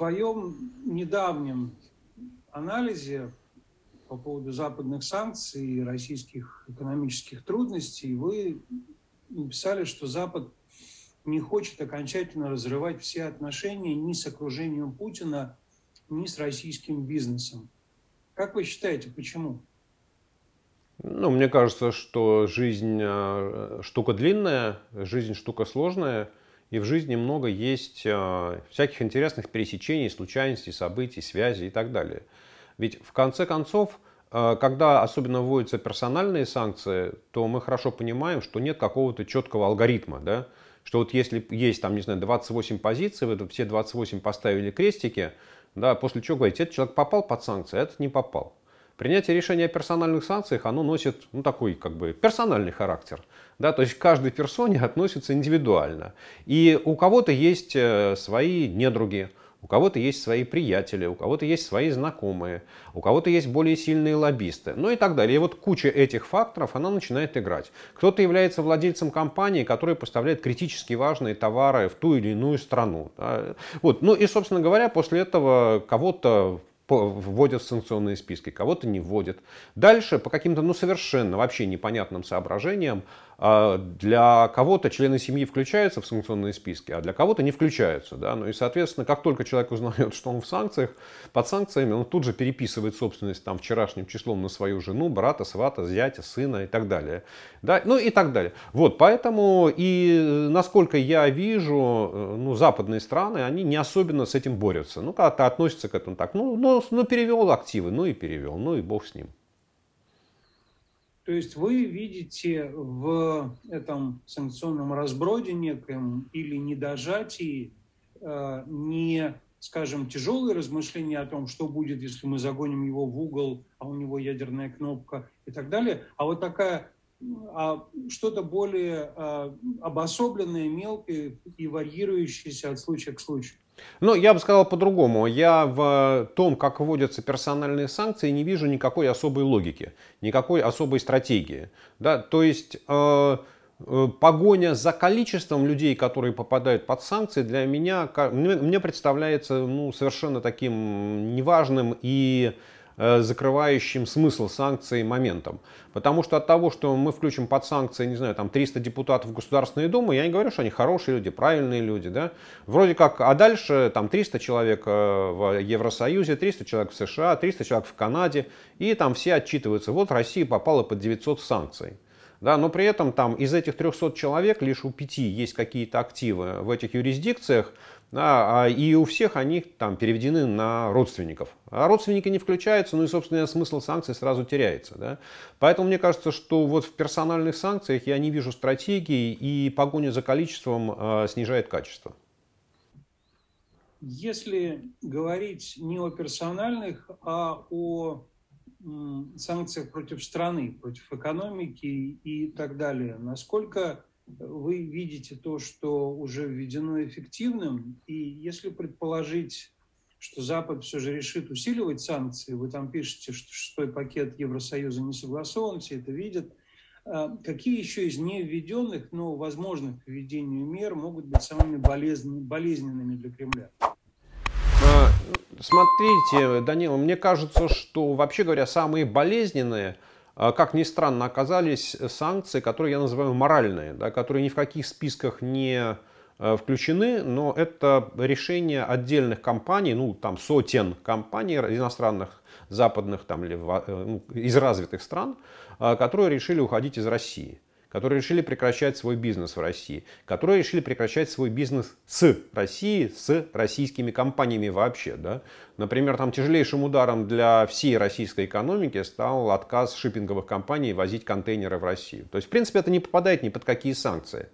своем недавнем анализе по поводу западных санкций и российских экономических трудностей вы написали, что Запад не хочет окончательно разрывать все отношения ни с окружением Путина, ни с российским бизнесом. Как вы считаете, почему? Ну, мне кажется, что жизнь э, штука длинная, жизнь штука сложная, и в жизни много есть э, всяких интересных пересечений, случайностей, событий, связей и так далее. Ведь в конце концов, э, когда особенно вводятся персональные санкции, то мы хорошо понимаем, что нет какого-то четкого алгоритма, да, что вот если есть там, не знаю, 28 позиций, вы все 28 поставили крестики, да, после чего говорите, этот человек попал под санкции, а этот не попал. Принятие решения о персональных санкциях, оно носит ну, такой как бы персональный характер. Да, то есть к каждой персоне относится индивидуально. И у кого-то есть э, свои недруги, у кого-то есть свои приятели, у кого-то есть свои знакомые, у кого-то есть более сильные лоббисты, ну и так далее. И вот куча этих факторов, она начинает играть. Кто-то является владельцем компании, которая поставляет критически важные товары в ту или иную страну. Вот. Ну и, собственно говоря, после этого кого-то вводят в санкционные списки, кого-то не вводят. Дальше по каким-то ну, совершенно вообще непонятным соображениям для кого-то члены семьи включаются в санкционные списки, а для кого-то не включаются. Да? Ну и, соответственно, как только человек узнает, что он в санкциях, под санкциями, он тут же переписывает собственность там, вчерашним числом на свою жену, брата, свата, зятя, сына и так далее. Да? Ну и так далее. Вот, поэтому и насколько я вижу, э, ну, западные страны, они не особенно с этим борются. Ну, как-то относятся к этому так. Ну, ну, ну перевел активы, ну и перевел, ну и бог с ним. То есть вы видите в этом санкционном разброде некоем или недожатии э, не, скажем, тяжелые размышления о том, что будет, если мы загоним его в угол, а у него ядерная кнопка и так далее, а вот такая а что-то более а, обособленное, мелкое и варьирующееся от случая к случаю. Ну, я бы сказал по-другому. Я в том, как вводятся персональные санкции, не вижу никакой особой логики, никакой особой стратегии. Да? То есть э, э, погоня за количеством людей, которые попадают под санкции, для меня мне, мне представляется ну, совершенно таким неважным и закрывающим смысл санкций моментом. Потому что от того, что мы включим под санкции, не знаю, там 300 депутатов Государственной Думы, я не говорю, что они хорошие люди, правильные люди, да. Вроде как, а дальше там 300 человек э, в Евросоюзе, 300 человек в США, 300 человек в Канаде, и там все отчитываются, вот Россия попала под 900 санкций. Да, но при этом там из этих 300 человек лишь у пяти есть какие-то активы в этих юрисдикциях, да, а, и у всех они там переведены на родственников. А родственники не включаются, ну и, собственно, смысл санкций сразу теряется. Да? Поэтому мне кажется, что вот в персональных санкциях я не вижу стратегии, и погоня за количеством э, снижает качество. Если говорить не о персональных, а о санкциях против страны, против экономики и так далее, насколько вы видите то, что уже введено эффективным, и если предположить, что Запад все же решит усиливать санкции, вы там пишете, что шестой пакет Евросоюза не согласован, все это видят, а какие еще из невведенных, но возможных к введению мер могут быть самыми болезненными для Кремля? А, смотрите, Данила, мне кажется, что вообще говоря, самые болезненные – как ни странно, оказались санкции, которые я называю моральные, да, которые ни в каких списках не э, включены, но это решение отдельных компаний, ну там сотен компаний иностранных, западных там, или, э, ну, из развитых стран, а, которые решили уходить из России которые решили прекращать свой бизнес в России, которые решили прекращать свой бизнес с Россией, с российскими компаниями вообще. Да? Например, там тяжелейшим ударом для всей российской экономики стал отказ шиппинговых компаний возить контейнеры в Россию. То есть, в принципе, это не попадает ни под какие санкции.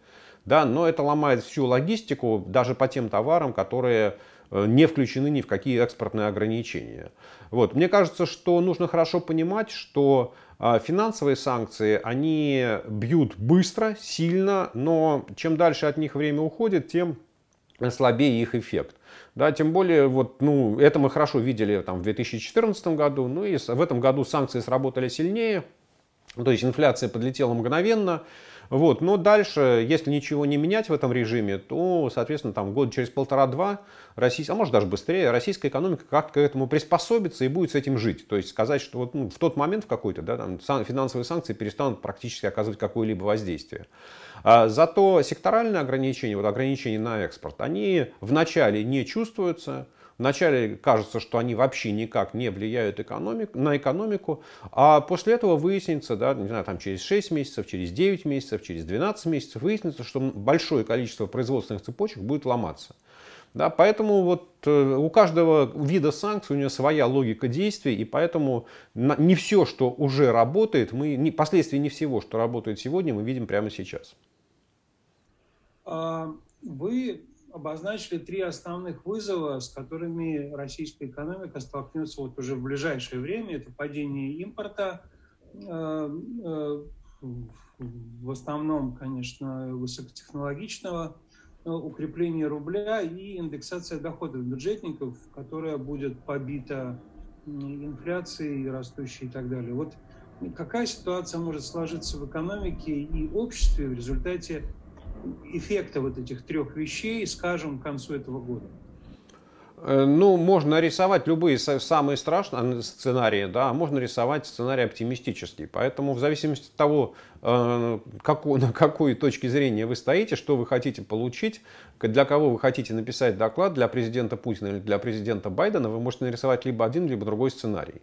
Да, но это ломает всю логистику даже по тем товарам, которые э, не включены ни в какие экспортные ограничения. Вот. Мне кажется, что нужно хорошо понимать, что финансовые санкции, они бьют быстро, сильно, но чем дальше от них время уходит, тем слабее их эффект. Да, тем более, вот, ну, это мы хорошо видели там, в 2014 году, ну и в этом году санкции сработали сильнее, то есть инфляция подлетела мгновенно, Вот. Но дальше, если ничего не менять в этом режиме, то, соответственно, там год через полтора-два, российская, а может даже быстрее, российская экономика как-то к этому приспособится и будет с этим жить. То есть сказать, что вот, ну, в тот момент в какой-то да, там, финансовые санкции перестанут практически оказывать какое-либо воздействие. А зато секторальные ограничения, вот ограничения на экспорт, они вначале не чувствуются, Вначале кажется, что они вообще никак не влияют экономик, на экономику, а после этого выяснится, да, не знаю, там через 6 месяцев, через 9 месяцев, через 12 месяцев выяснится, что большое количество производственных цепочек будет ломаться. Да, поэтому вот э, у каждого вида санкций у него своя логика действий, и поэтому не все, что уже работает, мы, не, последствия не всего, что работает сегодня, мы видим прямо сейчас. А, вы обозначили три основных вызова, с которыми российская экономика столкнется вот уже в ближайшее время. Это падение импорта, э, э, в основном, конечно, высокотехнологичного, э, укрепление рубля и индексация доходов бюджетников, которая будет побита инфляцией растущей и так далее. Вот какая ситуация может сложиться в экономике и обществе в результате эффекта вот этих трех вещей, скажем, к концу этого года? Э, ну, можно рисовать любые самые страшные сценарии, да, а можно рисовать сценарий оптимистический. Поэтому в зависимости от того, э, какой, на какой точке зрения вы стоите, что вы хотите получить, для кого вы хотите написать доклад, для президента Путина или для президента Байдена, вы можете нарисовать либо один, либо другой сценарий.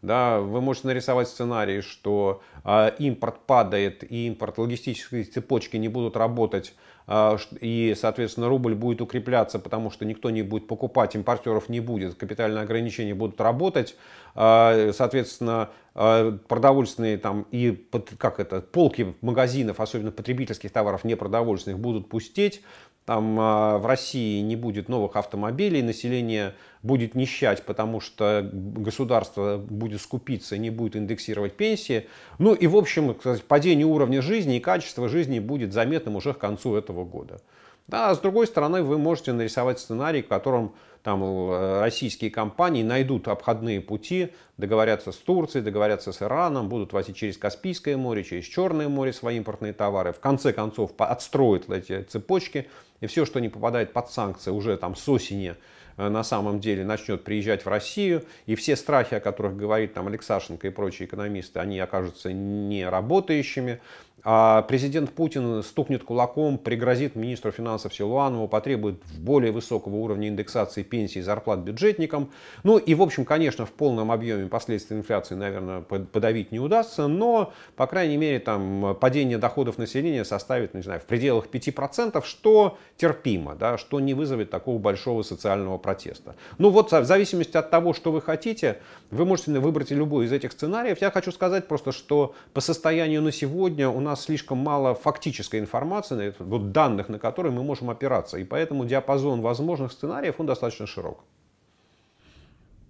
Да, вы можете нарисовать сценарий, что э, импорт падает и импорт логистические цепочки не будут работать, э, и, соответственно, рубль будет укрепляться, потому что никто не будет покупать, импортеров не будет, капитальные ограничения будут работать, э, соответственно, э, продовольственные там и под, как это, полки магазинов, особенно потребительских товаров непродовольственных, будут пустеть, там в России не будет новых автомобилей, население будет нищать, потому что государство будет скупиться, не будет индексировать пенсии. Ну и, в общем, падение уровня жизни и качества жизни будет заметным уже к концу этого года. Да, а с другой стороны, вы можете нарисовать сценарий, в котором там э, российские компании найдут обходные пути, договорятся с Турцией, договорятся с Ираном, будут возить через Каспийское море, через Черное море свои импортные товары. В конце концов, отстроят эти цепочки, и все, что не попадает под санкции уже там с осени Э, на самом деле начнет приезжать в Россию, и все страхи, о которых говорит там Алексашенко и прочие экономисты, они окажутся не работающими а президент Путин стукнет кулаком, пригрозит министру финансов Силуанову, потребует более высокого уровня индексации пенсий и зарплат бюджетникам. Ну и, в общем, конечно, в полном объеме последствий инфляции, наверное, подавить не удастся, но, по крайней мере, там падение доходов населения составит, не знаю, в пределах 5%, что терпимо, да, что не вызовет такого большого социального протеста. Ну вот, в зависимости от того, что вы хотите, вы можете выбрать любой из этих сценариев. Я хочу сказать просто, что по состоянию на сегодня у нас слишком мало фактической информации, вот данных, на которые мы можем опираться. И поэтому диапазон возможных сценариев, он достаточно широк.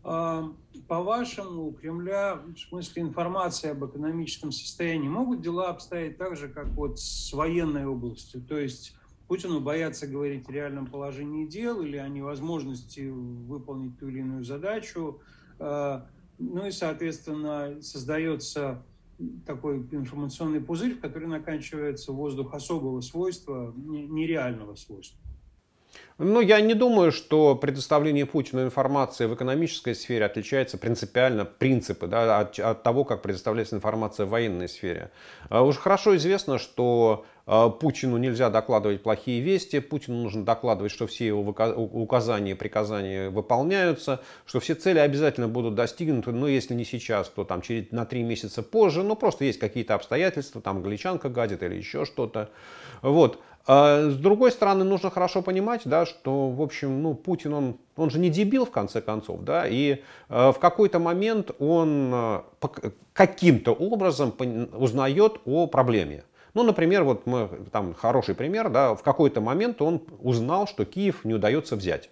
А, по-вашему, у Кремля, в смысле информации об экономическом состоянии, могут дела обстоять так же, как вот с военной областью? То есть Путину боятся говорить о реальном положении дел или о невозможности выполнить ту или иную задачу. А, ну и, соответственно, создается такой информационный пузырь, в который наканчивается воздух особого свойства, нереального свойства. Ну, я не думаю, что предоставление Путину информации в экономической сфере отличается принципиально принципы да, от, от того, как предоставляется информация в военной сфере. А Уже хорошо известно, что Путину нельзя докладывать плохие вести, Путину нужно докладывать, что все его указания и приказания выполняются, что все цели обязательно будут достигнуты, но если не сейчас, то там через, на три месяца позже, ну просто есть какие-то обстоятельства, там галичанка гадит или еще что-то. Вот. А с другой стороны, нужно хорошо понимать, да, что, в общем, ну, Путин, он, он же не дебил, в конце концов, да, и э, в какой-то момент он э, каким-то образом узнает о проблеме. Ну, например, вот мы, там хороший пример, да, в какой-то момент он узнал, что Киев не удается взять.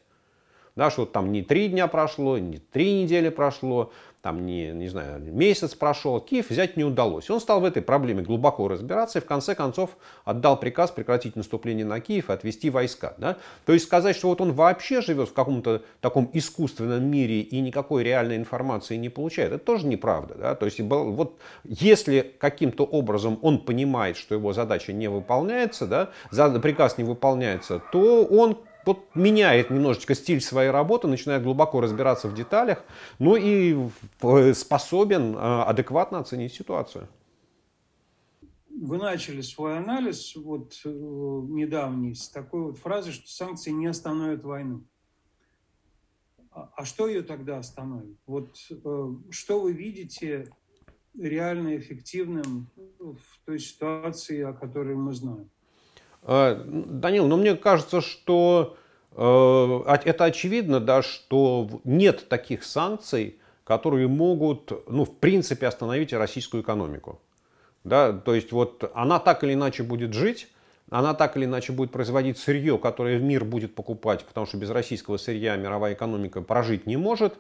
Да, что там не три дня прошло, не три недели прошло, там не, не знаю, месяц прошел, Киев взять не удалось. Он стал в этой проблеме глубоко разбираться и в конце концов отдал приказ прекратить наступление на Киев и отвести войска. Да? То есть сказать, что вот он вообще живет в каком-то таком искусственном мире и никакой реальной информации не получает, это тоже неправда. Да? То есть вот если каким-то образом он понимает, что его задача не выполняется, да, приказ не выполняется, то он вот меняет немножечко стиль своей работы, начинает глубоко разбираться в деталях, ну и способен а, адекватно оценить ситуацию. Вы начали свой анализ вот э, недавний с такой вот фразы, что санкции не остановят войну. А, а что ее тогда остановит? Вот э, что вы видите реально эффективным в той ситуации, о которой мы знаем? А, Данил, ну мне кажется, что э, это очевидно, да, что нет таких санкций, которые могут, ну, в принципе, остановить российскую экономику. Да, то есть вот она так или иначе будет жить, она так или иначе будет производить сырье, которое мир будет покупать, потому что без российского сырья мировая экономика прожить не может.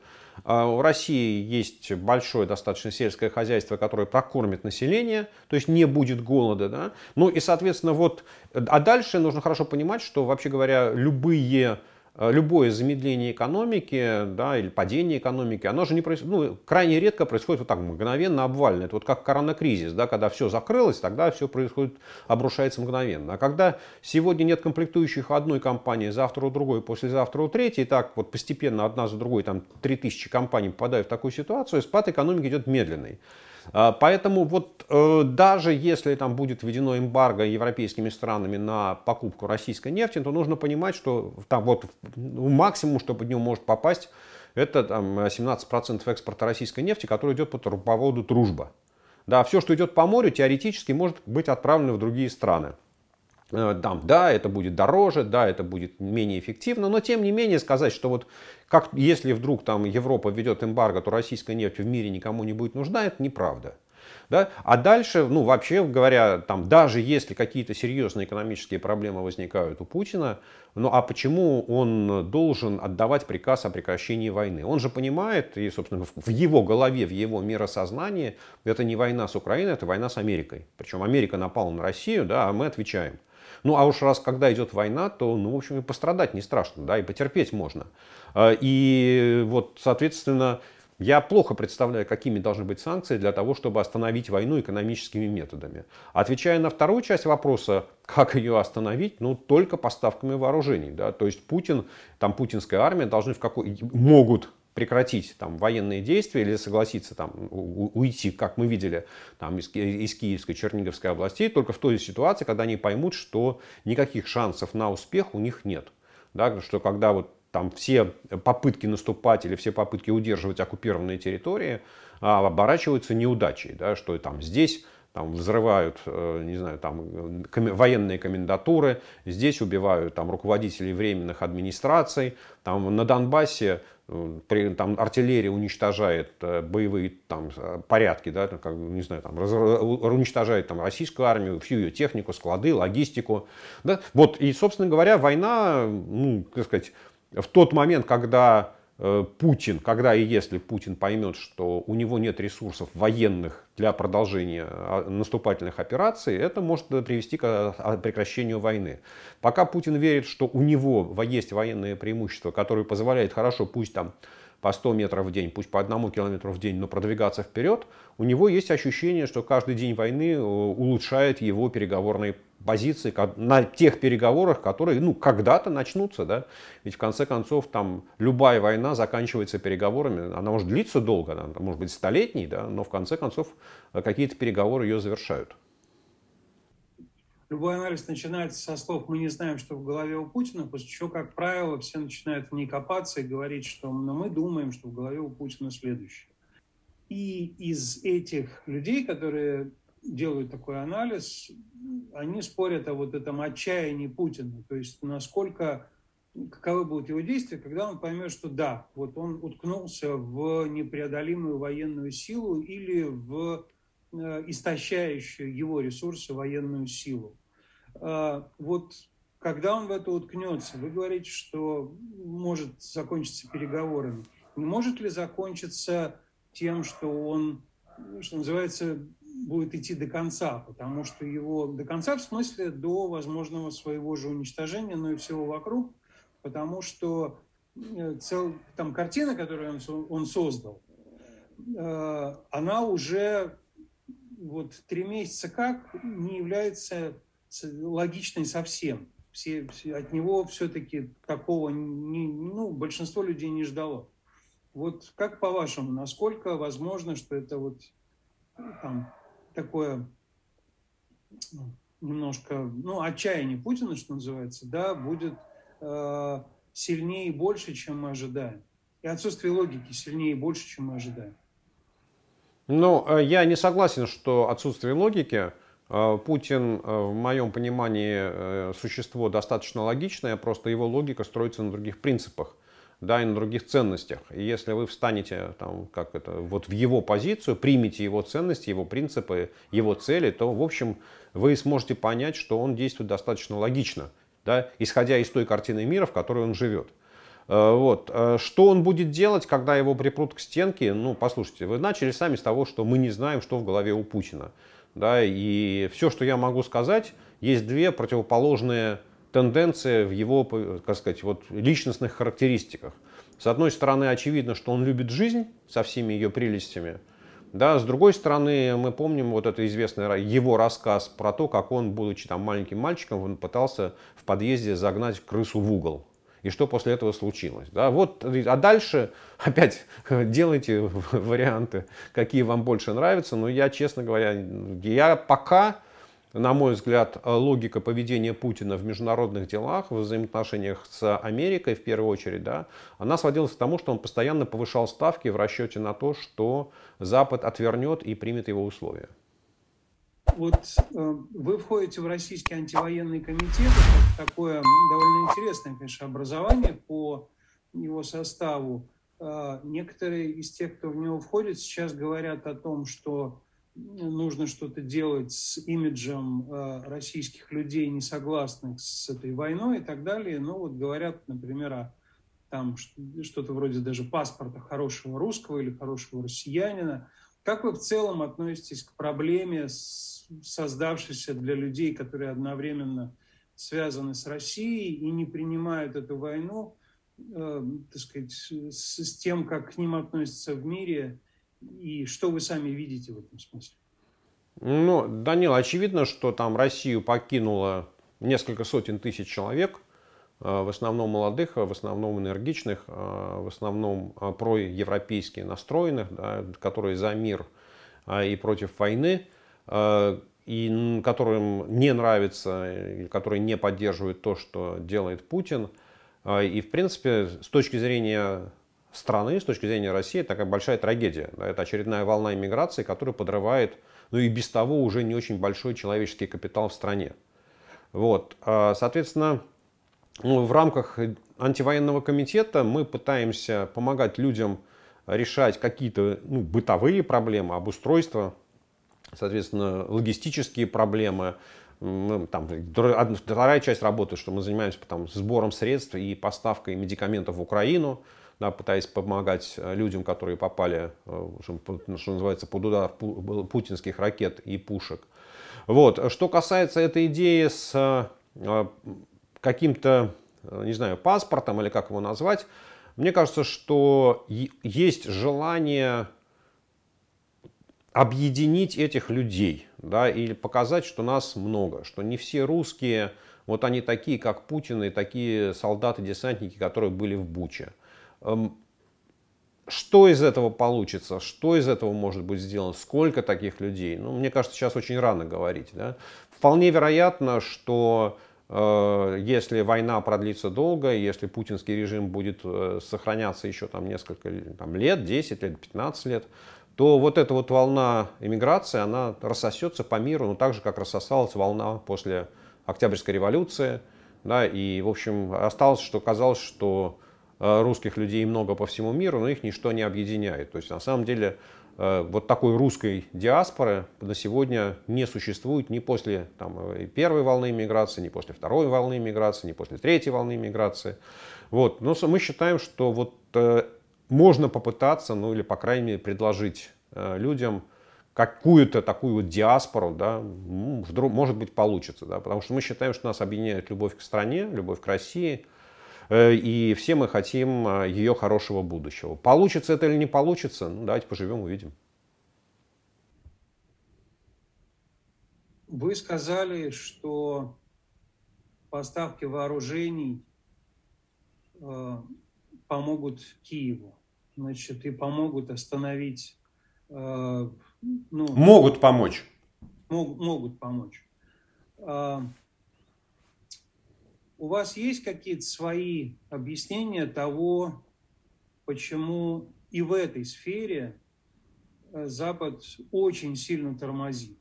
А в России есть большое достаточно сельское хозяйство, которое прокормит население, то есть не будет голода. Да? Ну и, соответственно, вот, а дальше нужно хорошо понимать, что, вообще говоря, любые Э, любое замедление экономики да, или падение экономики, оно же не происходит, ну, крайне редко происходит вот так мгновенно, обвально. Это вот как коронакризис, да, когда все закрылось, тогда все происходит, обрушается мгновенно. А когда сегодня нет комплектующих одной компании, завтра у другой, послезавтра у третьей, и так вот постепенно одна за другой, там 3000 компаний попадают в такую ситуацию, спад экономики идет медленный. А, поэтому вот э, даже если там будет введено эмбарго европейскими странами на покупку российской нефти, то нужно понимать, что там вот ну, максимум, что под него может попасть, это там 17% экспорта российской нефти, который идет по трубопроводу «Дружба». Да, все, что идет по морю, теоретически может быть отправлено в другие страны. Э, там, да, это будет дороже, да, это будет менее эффективно, но тем не менее сказать, что вот как, если вдруг там Европа ведет эмбарго, то российская нефть в мире никому не будет нужна, это неправда. Да? А дальше, ну, вообще говоря, там, даже если какие-то серьезные экономические проблемы возникают у Путина, ну, а почему он должен отдавать приказ о прекращении войны? Он же понимает, и, собственно, в его голове, в его миросознании, это не война с Украиной, это война с Америкой. Причем Америка напала на Россию, да, а мы отвечаем. Ну, а уж раз, когда идет война, то, ну, в общем, и пострадать не страшно, да, и потерпеть можно. А, и вот, соответственно, я плохо представляю, какими должны быть санкции для того, чтобы остановить войну экономическими методами. Отвечая на вторую часть вопроса, как ее остановить, ну, только поставками вооружений. Да? То есть Путин, там путинская армия должны в какой... могут прекратить там, военные действия или согласиться там, уйти, как мы видели, там, из, из Киевской, Черниговской областей, только в той ситуации, когда они поймут, что никаких шансов на успех у них нет. Да, что когда вот там все попытки наступать или все попытки удерживать оккупированные территории а, оборачиваются неудачей, да, что там здесь там взрывают, э, не знаю, там военные комендатуры, здесь убивают там руководителей временных администраций, там на Донбассе э, при, там артиллерия уничтожает э, боевые там порядки, да, как, не знаю, там раз, уничтожает там российскую армию, всю ее технику, склады, логистику, да, вот и собственно говоря война, ну, как сказать, в тот момент, когда Э, Путин, когда и если Путин поймет, что у него нет ресурсов военных для продолжения а, наступательных операций, это может привести к а, прекращению войны. Пока Путин верит, что у него есть военные преимущества, которые позволяют хорошо, пусть там по 100 метров в день, пусть по одному километру в день, но продвигаться вперед, у него есть ощущение, что каждый день войны э, улучшает его переговорные позиции на тех переговорах, которые ну, когда-то начнутся. Да? Ведь в конце концов там любая война заканчивается переговорами. Она может длиться долго, она может быть столетней, да? но в конце концов э, какие-то переговоры ее завершают. Любой анализ начинается со слов «мы не знаем, что в голове у Путина», после чего, как правило, все начинают в ней копаться и говорить, что «но мы думаем, что в голове у Путина следующее». И из этих людей, которые делают такой анализ, они спорят о вот этом отчаянии Путина, то есть насколько, каковы будут его действия, когда он поймет, что да, вот он уткнулся в непреодолимую военную силу или в истощающую его ресурсы военную силу. А, вот когда он в это уткнется, вы говорите, что может закончиться переговорами. Не может ли закончиться тем, что он, что называется, будет идти до конца, потому что его до конца в смысле до возможного своего же уничтожения, но и всего вокруг, потому что э, цел, там картина, которую он, он создал, э, она уже вот три месяца как не является логичной совсем. Все, все, от него все-таки такого не, ну, большинство людей не ждало. Вот как по-вашему, насколько возможно, что это вот там, такое ну, немножко, ну, отчаяние Путина, что называется, да, будет э, сильнее и больше, чем мы ожидаем. И отсутствие логики сильнее и больше, чем мы ожидаем. Ну, э, я не согласен, что отсутствие логики. Э, Путин, э, в моем понимании, существо достаточно логичное, просто его логика строится на других принципах да, и на других ценностях. И если вы встанете там, как это, вот в его позицию, примете его ценности, его принципы, его цели, то, в общем, вы сможете понять, что он действует достаточно логично, да, исходя из той картины мира, в которой он живет. Э, вот. Э, что он будет делать, когда его припрут к стенке? Ну, послушайте, вы начали сами с того, что мы не знаем, что в голове у Путина. Да, и все, что я могу сказать, есть две противоположные тенденция в его, как сказать, вот, личностных характеристиках. С одной стороны, очевидно, что он любит жизнь со всеми ее прелестями. Да, с другой стороны, мы помним вот это известный его рассказ про то, как он, будучи там маленьким мальчиком, он пытался в подъезде загнать крысу в угол. И что после этого случилось. Да, вот, а дальше опять делайте варианты, какие вам больше нравятся. Но я, честно говоря, я пока на мой взгляд, логика поведения Путина в международных делах, в взаимоотношениях с Америкой в первую очередь, да, она сводилась к тому, что он постоянно повышал ставки в расчете на то, что Запад отвернет и примет его условия. Вот э, вы входите в Российский антивоенный комитет, такое довольно интересное, конечно, образование по его составу. Э, некоторые из тех, кто в него входит, сейчас говорят о том, что нужно что-то делать с имиджем э, российских людей, не согласных с этой войной и так далее. Ну вот говорят, например, о там что-то вроде даже паспорта хорошего русского или хорошего россиянина. Как вы в целом относитесь к проблеме, создавшейся для людей, которые одновременно связаны с Россией и не принимают эту войну, э, так сказать, с, с тем, как к ним относятся в мире, и что вы сами видите в этом смысле? Ну, Данил, очевидно, что там Россию покинуло несколько сотен тысяч человек, в основном молодых, в основном энергичных, э, в основном э, проевропейски настроенных, да, которые за мир и против войны, и которым не нравится, которые не поддерживают то, что делает Путин. И, в принципе, с точки зрения страны, с точки зрения России, это такая большая трагедия. Это очередная волна иммиграции, которая подрывает, ну и без того уже не очень большой человеческий капитал в стране. Вот. Соответственно, в рамках антивоенного комитета мы пытаемся помогать людям решать какие-то ну, бытовые проблемы, обустройства, соответственно, логистические проблемы. Там, вторая часть работы, что мы занимаемся там, сбором средств и поставкой медикаментов в Украину – да, пытаясь помогать э, людям, которые попали, э, что называется, под удар путинских ракет и пушек. Вот. Что касается этой идеи с э, каким-то, не знаю, паспортом или как его назвать, мне кажется, что есть желание объединить этих людей, да, или показать, что нас много, что не все русские, вот они такие, как Путин, и такие солдаты-десантники, которые были в Буче. Эм, что из этого получится? Что из этого может быть сделано? Сколько таких людей? Ну, мне кажется, сейчас очень рано говорить. Да? Вполне вероятно, что э, если война продлится долго, если путинский режим будет э, сохраняться еще там несколько там, лет, 10 лет, 15 лет, то вот эта вот волна иммиграции, она рассосется по миру, ну так же, как рассосалась волна после Октябрьской революции. Да, и, в общем, осталось, что казалось, что Э, русских людей много по всему миру, но их ничто не объединяет. То есть на самом деле э, вот такой русской диаспоры на сегодня не существует ни после там, э, первой волны миграции, ни после второй волны миграции, ни после третьей волны миграции. Вот. Но мы считаем, что вот можно попытаться, ну или, по крайней мере, предложить э, людям какую-то такую вот диаспору, да, вдруг, может быть, получится, да, потому что мы считаем, что нас объединяет любовь к стране, любовь к России, э, и все мы хотим э, ее хорошего будущего. Получится это или не получится, ну, давайте поживем, увидим. Вы сказали, что поставки вооружений э, помогут Киеву, значит, и помогут остановить... Э, ну, могут помочь. Мог, могут помочь. Э, у вас есть какие-то свои объяснения того, почему и в этой сфере э, Запад очень сильно тормозит?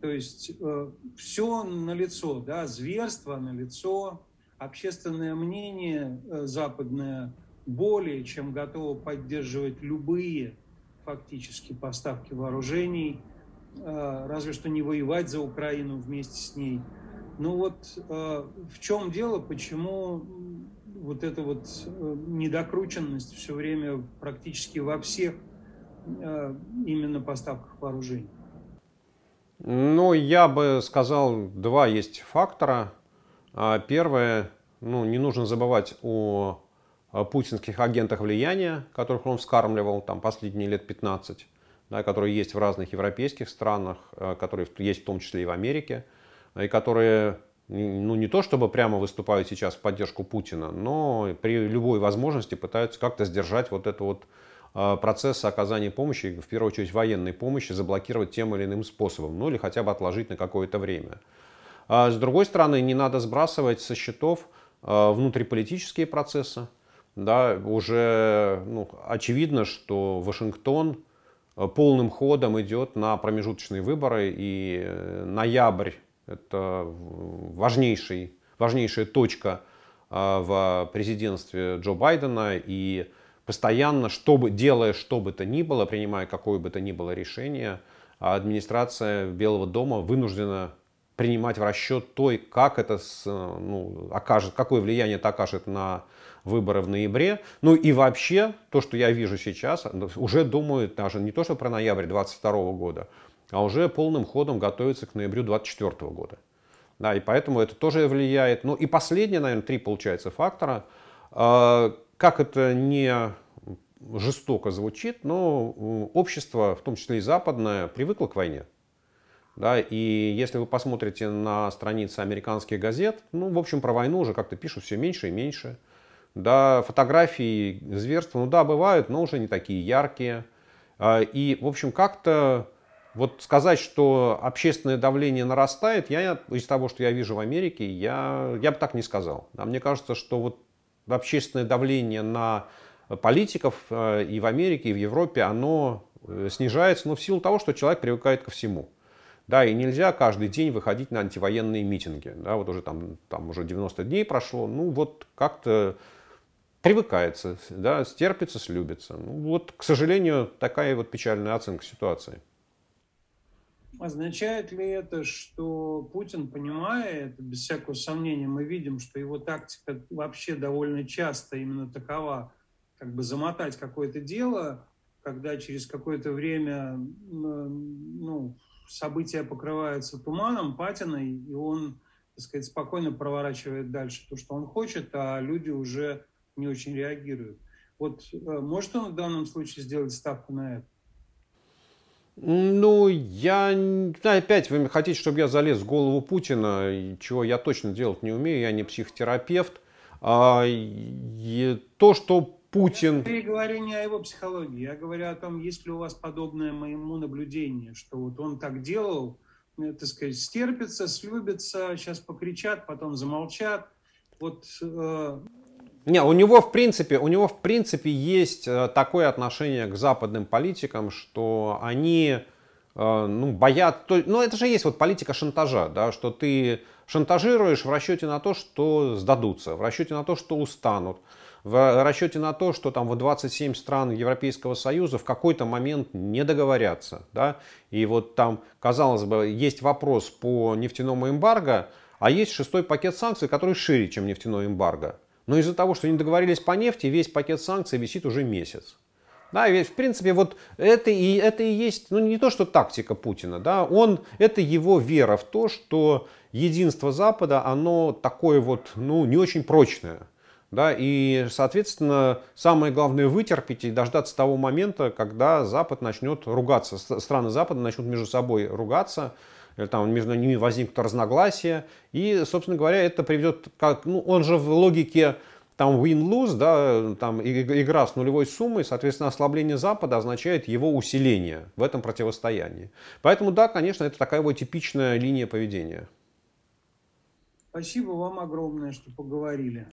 То есть э, все на лицо, да, зверство на лицо, общественное мнение э, западное более чем готово поддерживать любые фактически поставки вооружений, э, разве что не воевать за Украину вместе с ней. Ну вот э, в чем дело, почему вот эта вот э, недокрученность все время практически во всех э, именно поставках вооружений? Ну, я бы сказал, два есть фактора. А, первое, ну, не нужно забывать о путинских агентах влияния, которых он вскармливал там последние лет 15, да, которые есть в разных европейских странах, которые есть в том числе и в Америке, и которые ну, не то чтобы прямо выступают сейчас в поддержку Путина, но при любой возможности пытаются как-то сдержать вот это вот а, процесс оказания помощи, в первую очередь военной помощи, заблокировать тем или иным способом, ну или хотя бы отложить на какое-то время. А с другой стороны, не надо сбрасывать со счетов а, внутриполитические процессы. Да, уже ну, очевидно, что Вашингтон полным ходом идет на промежуточные выборы, и э, ноябрь – это важнейший, важнейшая точка в президентстве Джо Байдена, и постоянно, чтобы, делая что бы то ни было, принимая какое бы то ни было решение, администрация Белого дома вынуждена принимать в расчет той, как это ну, окажет, какое влияние это окажет на выборы в ноябре. Ну и вообще, то, что я вижу сейчас, уже думают даже не то, что про ноябрь 2022 года, а уже полным ходом готовится к ноябрю 2024 года. Да, и поэтому это тоже влияет. Ну и последнее, наверное, три, получается, фактора – а, как это не жестоко звучит, но общество, в том числе и западное, привыкло к войне. Да, и если вы посмотрите на страницы американских газет, ну, в общем, про войну уже как-то пишут все меньше и меньше. Да, фотографии зверства, ну да, бывают, но уже не такие яркие. А, и, в общем, как-то вот сказать, что общественное давление нарастает, я из того, что я вижу в Америке, я, я бы так не сказал. А мне кажется, что вот общественное давление на политиков э, и в Америке, и в Европе, оно э, снижается ну, в силу того, что человек привыкает ко всему. Да, и нельзя каждый день выходить на антивоенные митинги. Да, вот уже там, там уже 90 дней прошло, ну вот как-то привыкается, да, стерпится, слюбится. Ну вот, к сожалению, такая вот печальная оценка ситуации. Означает ли это, что Путин понимает, без всякого сомнения, мы видим, что его тактика вообще довольно часто именно такова, как бы замотать какое-то дело, когда через какое-то время ну, события покрываются туманом, патиной, и он, так сказать, спокойно проворачивает дальше то, что он хочет, а люди уже не очень реагируют. Вот э, может он в данном случае сделать ставку на это? Ну, я... Опять вы хотите, чтобы я залез в голову Путина, чего я точно делать не умею, я не психотерапевт. А, и то, что Путин... Я говорю не о его психологии, я говорю о том, есть ли у вас подобное моему наблюдению, что вот он так делал, э, так сказать, стерпится, слюбится, сейчас покричат, потом замолчат. Вот э, не, у него в принципе, у него в принципе есть э, такое отношение к западным политикам, что они э, ну, боят, ну это же есть вот политика шантажа, да, что ты шантажируешь в расчете на то, что сдадутся, в расчете на то, что устанут, в расчете на то, что там в 27 стран Европейского Союза в какой-то момент не договорятся, да, и вот там, казалось бы, есть вопрос по нефтяному эмбарго, а есть шестой пакет санкций, который шире, чем нефтяной эмбарго. Но из-за того, что не договорились по нефти, весь пакет санкций висит уже месяц. Да, ведь в принципе вот это и, это и есть, ну не то, что тактика Путина, да, он, это его вера в то, что единство Запада, оно такое вот, ну не очень прочное. Да, и, соответственно, самое главное вытерпеть и дождаться того момента, когда Запад начнет ругаться, страны Запада начнут между собой ругаться, там между ними возникнут разногласия. И, собственно говоря, это приведет, как, ну, он же в логике там win-lose, да, там игра с нулевой суммой, соответственно, ослабление Запада означает его усиление в этом противостоянии. Поэтому, да, конечно, это такая вот типичная линия поведения. Спасибо вам огромное, что поговорили.